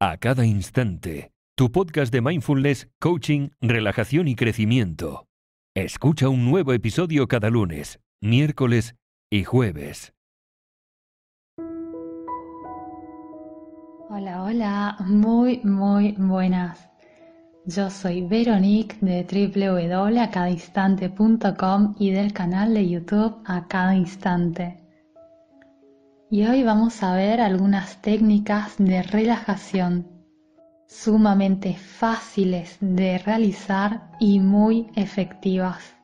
A cada instante, tu podcast de mindfulness, coaching, relajación y crecimiento. Escucha un nuevo episodio cada lunes, miércoles y jueves. Hola, hola, muy, muy buenas. Yo soy Veronique de www.acadainstante.com y del canal de YouTube A Cada Instante. Y hoy vamos a ver algunas técnicas de relajación sumamente fáciles de realizar y muy efectivas.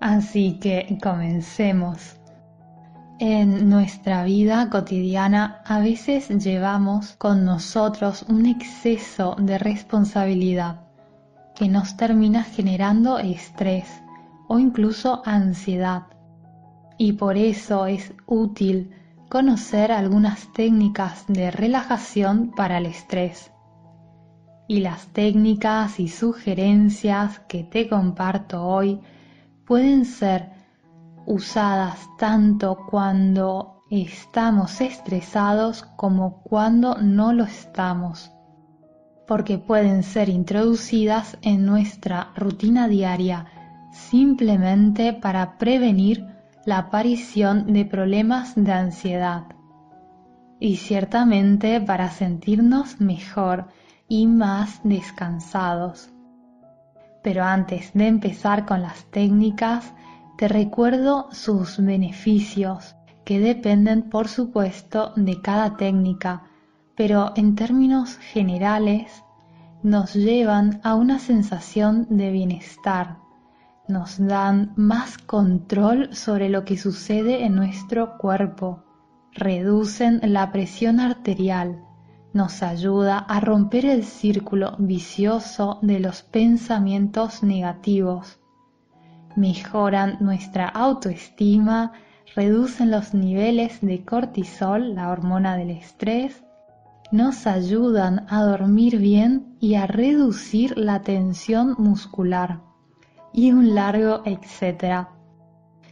Así que comencemos. En nuestra vida cotidiana a veces llevamos con nosotros un exceso de responsabilidad que nos termina generando estrés o incluso ansiedad. Y por eso es útil conocer algunas técnicas de relajación para el estrés. Y las técnicas y sugerencias que te comparto hoy pueden ser usadas tanto cuando estamos estresados como cuando no lo estamos, porque pueden ser introducidas en nuestra rutina diaria simplemente para prevenir la aparición de problemas de ansiedad y ciertamente para sentirnos mejor y más descansados. Pero antes de empezar con las técnicas, te recuerdo sus beneficios, que dependen por supuesto de cada técnica, pero en términos generales nos llevan a una sensación de bienestar, nos dan más control sobre lo que sucede en nuestro cuerpo, reducen la presión arterial, nos ayuda a romper el círculo vicioso de los pensamientos negativos, mejoran nuestra autoestima, reducen los niveles de cortisol, la hormona del estrés, nos ayudan a dormir bien y a reducir la tensión muscular y un largo etcétera.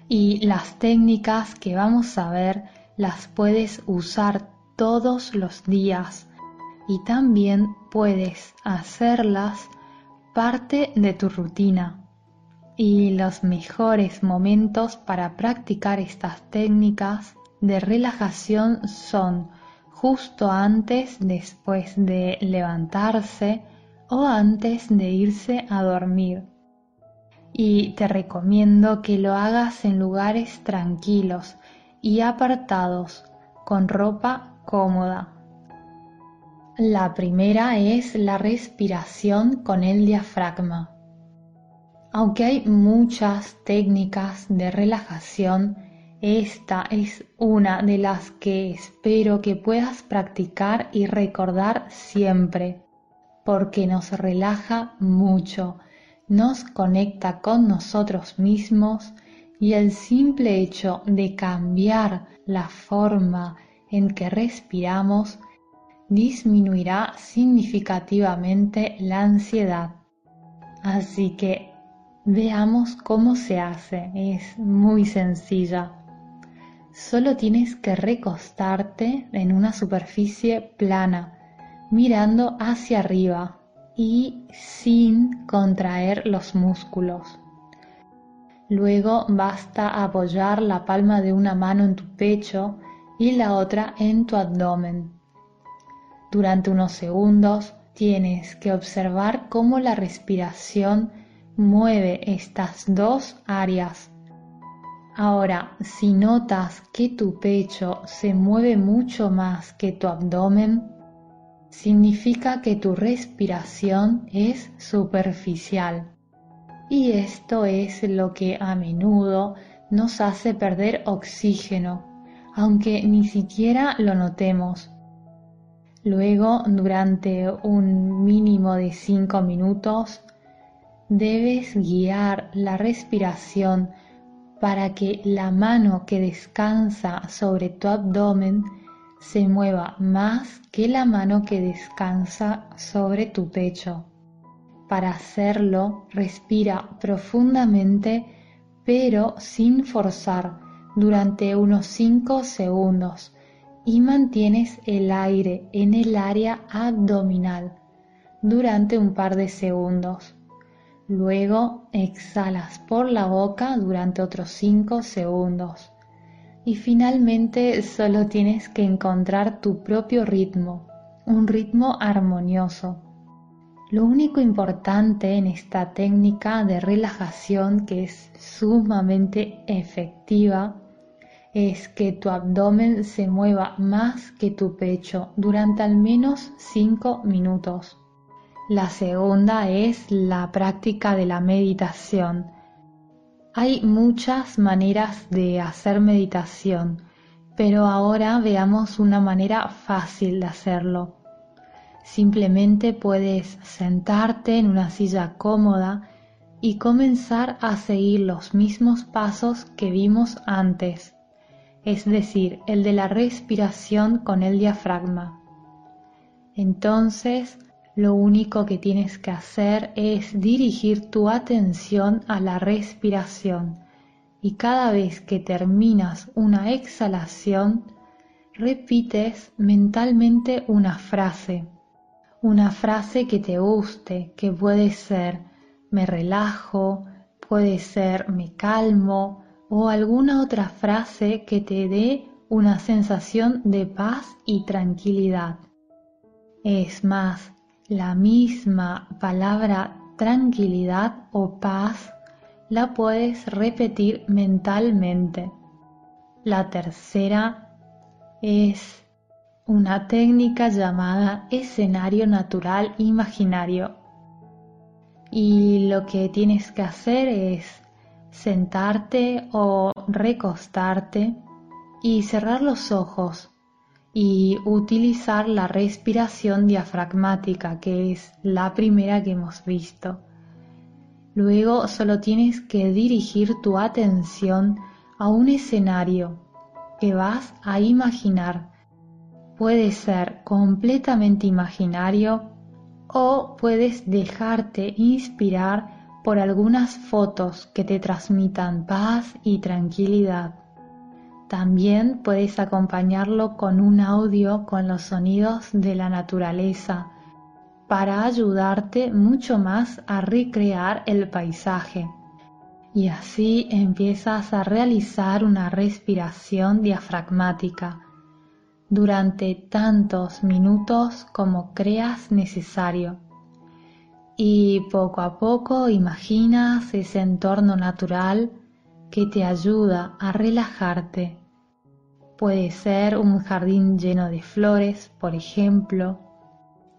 Y las técnicas que vamos a ver las puedes usar todos los días y también puedes hacerlas parte de tu rutina. Y los mejores momentos para practicar estas técnicas de relajación son justo antes, después de levantarse o antes de irse a dormir y te recomiendo que lo hagas en lugares tranquilos y apartados, con ropa cómoda. La primera es la respiración con el diafragma. Aunque hay muchas técnicas de relajación, esta es una de las que espero que puedas practicar y recordar siempre, porque nos relaja mucho nos conecta con nosotros mismos y el simple hecho de cambiar la forma en que respiramos disminuirá significativamente la ansiedad. Así que veamos cómo se hace. Es muy sencilla. Solo tienes que recostarte en una superficie plana, mirando hacia arriba y sin contraer los músculos. Luego basta apoyar la palma de una mano en tu pecho y la otra en tu abdomen. Durante unos segundos tienes que observar cómo la respiración mueve estas dos áreas. Ahora, si notas que tu pecho se mueve mucho más que tu abdomen, significa que tu respiración es superficial. Y esto es lo que a menudo nos hace perder oxígeno, aunque ni siquiera lo notemos. Luego, durante un mínimo de 5 minutos, debes guiar la respiración para que la mano que descansa sobre tu abdomen se mueva más que la mano que descansa sobre tu pecho. Para hacerlo, respira profundamente pero sin forzar durante unos 5 segundos y mantienes el aire en el área abdominal durante un par de segundos. Luego exhalas por la boca durante otros 5 segundos. Y finalmente solo tienes que encontrar tu propio ritmo, un ritmo armonioso. Lo único importante en esta técnica de relajación que es sumamente efectiva es que tu abdomen se mueva más que tu pecho durante al menos 5 minutos. La segunda es la práctica de la meditación. Hay muchas maneras de hacer meditación, pero ahora veamos una manera fácil de hacerlo. Simplemente puedes sentarte en una silla cómoda y comenzar a seguir los mismos pasos que vimos antes es decir, el de la respiración con el diafragma. Entonces, lo único que tienes que hacer es dirigir tu atención a la respiración y cada vez que terminas una exhalación, repites mentalmente una frase, una frase que te guste, que puede ser me relajo, puede ser me calmo, o alguna otra frase que te dé una sensación de paz y tranquilidad. Es más, la misma palabra tranquilidad o paz la puedes repetir mentalmente. La tercera es una técnica llamada escenario natural imaginario. Y lo que tienes que hacer es sentarte o recostarte y cerrar los ojos y utilizar la respiración diafragmática, que es la primera que hemos visto. Luego solo tienes que dirigir tu atención a un escenario que vas a imaginar. Puede ser completamente imaginario o puedes dejarte inspirar por algunas fotos que te transmitan paz y tranquilidad. También puedes acompañarlo con un audio con los sonidos de la naturaleza para ayudarte mucho más a recrear el paisaje. Y así empiezas a realizar una respiración diafragmática durante tantos minutos como creas necesario y poco a poco imaginas ese entorno natural que te ayuda a relajarte. Puede ser un jardín lleno de flores, por ejemplo,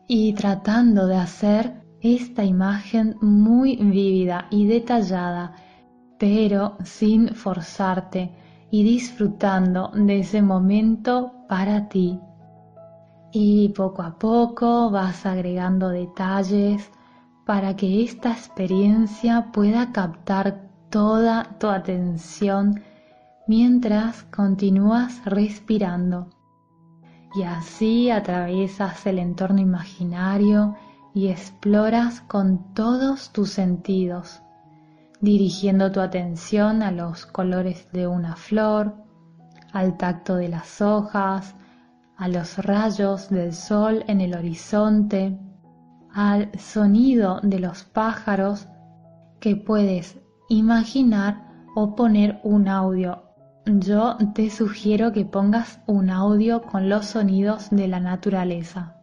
y tratando de hacer esta imagen muy vívida y detallada, pero sin forzarte y disfrutando de ese momento para ti. Y poco a poco vas agregando detalles, para que esta experiencia pueda captar toda tu atención mientras continúas respirando. Y así atraviesas el entorno imaginario y exploras con todos tus sentidos, dirigiendo tu atención a los colores de una flor, al tacto de las hojas, a los rayos del sol en el horizonte, al sonido de los pájaros que puedes imaginar o poner un audio. Yo te sugiero que pongas un audio con los sonidos de la naturaleza.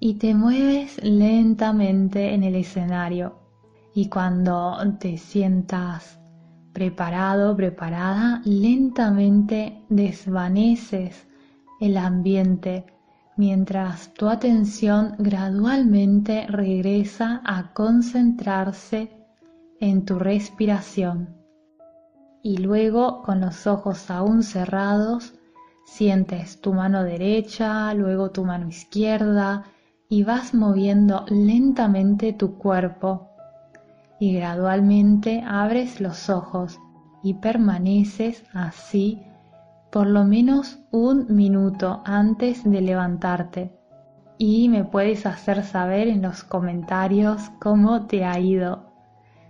Y te mueves lentamente en el escenario. Y cuando te sientas preparado, preparada, lentamente desvaneces el ambiente mientras tu atención gradualmente regresa a concentrarse en tu respiración. Y luego, con los ojos aún cerrados, sientes tu mano derecha, luego tu mano izquierda y vas moviendo lentamente tu cuerpo. Y gradualmente abres los ojos y permaneces así por lo menos un minuto antes de levantarte y me puedes hacer saber en los comentarios cómo te ha ido.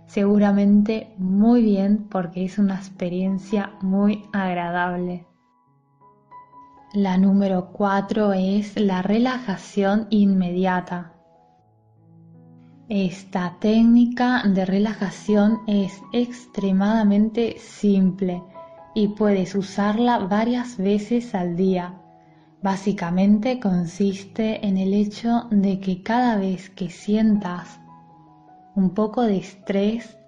Seguramente muy bien porque es una experiencia muy agradable. La número 4 es la relajación inmediata. Esta técnica de relajación es extremadamente simple y puedes usarla varias veces al día. Básicamente consiste en el hecho de que cada vez que sientas un poco de estrés,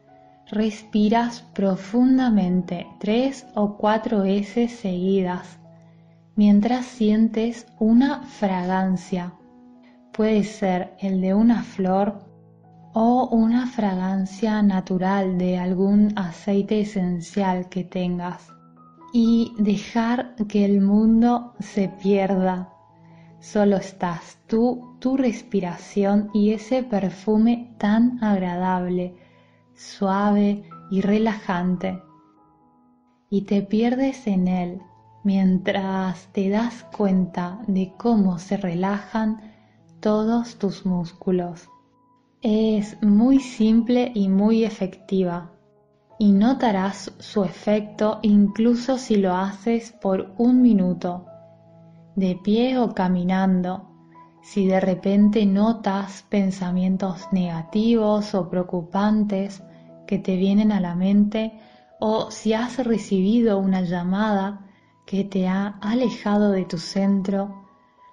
respiras profundamente tres o cuatro veces seguidas mientras sientes una fragancia. Puede ser el de una flor o una fragancia natural de algún aceite esencial que tengas y dejar que el mundo se pierda. Solo estás tú, tu respiración y ese perfume tan agradable, suave y relajante. Y te pierdes en él mientras te das cuenta de cómo se relajan todos tus músculos. Es muy simple y muy efectiva y notarás su efecto incluso si lo haces por un minuto, de pie o caminando. Si de repente notas pensamientos negativos o preocupantes que te vienen a la mente o si has recibido una llamada que te ha alejado de tu centro,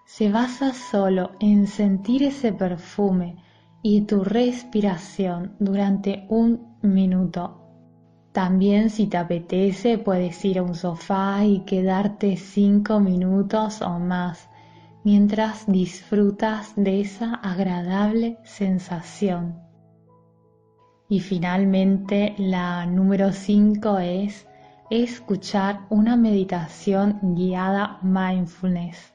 se basa solo en sentir ese perfume y tu respiración durante un minuto. También si te apetece puedes ir a un sofá y quedarte cinco minutos o más mientras disfrutas de esa agradable sensación. Y finalmente la número 5 es escuchar una meditación guiada mindfulness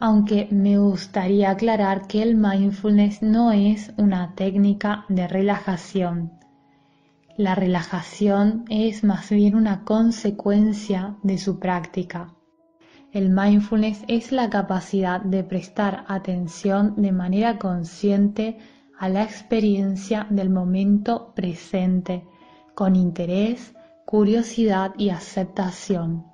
aunque me gustaría aclarar que el mindfulness no es una técnica de relajación. La relajación es más bien una consecuencia de su práctica. El mindfulness es la capacidad de prestar atención de manera consciente a la experiencia del momento presente, con interés, curiosidad y aceptación.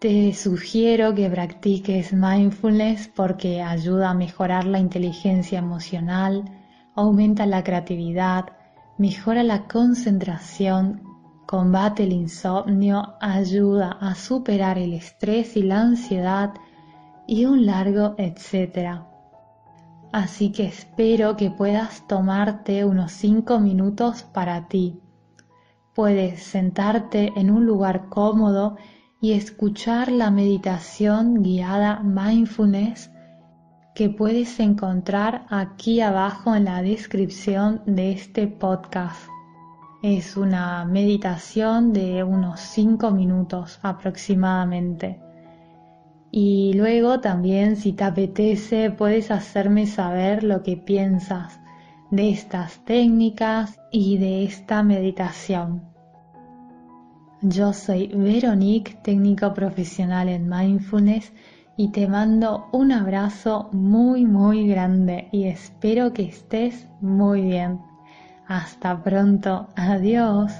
Te sugiero que practiques mindfulness porque ayuda a mejorar la inteligencia emocional, aumenta la creatividad, mejora la concentración, combate el insomnio, ayuda a superar el estrés y la ansiedad y un largo etcétera. Así que espero que puedas tomarte unos 5 minutos para ti. Puedes sentarte en un lugar cómodo y escuchar la meditación guiada mindfulness que puedes encontrar aquí abajo en la descripción de este podcast. Es una meditación de unos 5 minutos aproximadamente. Y luego también si te apetece puedes hacerme saber lo que piensas de estas técnicas y de esta meditación. Yo soy Veronique, técnico profesional en mindfulness y te mando un abrazo muy muy grande y espero que estés muy bien. Hasta pronto, adiós.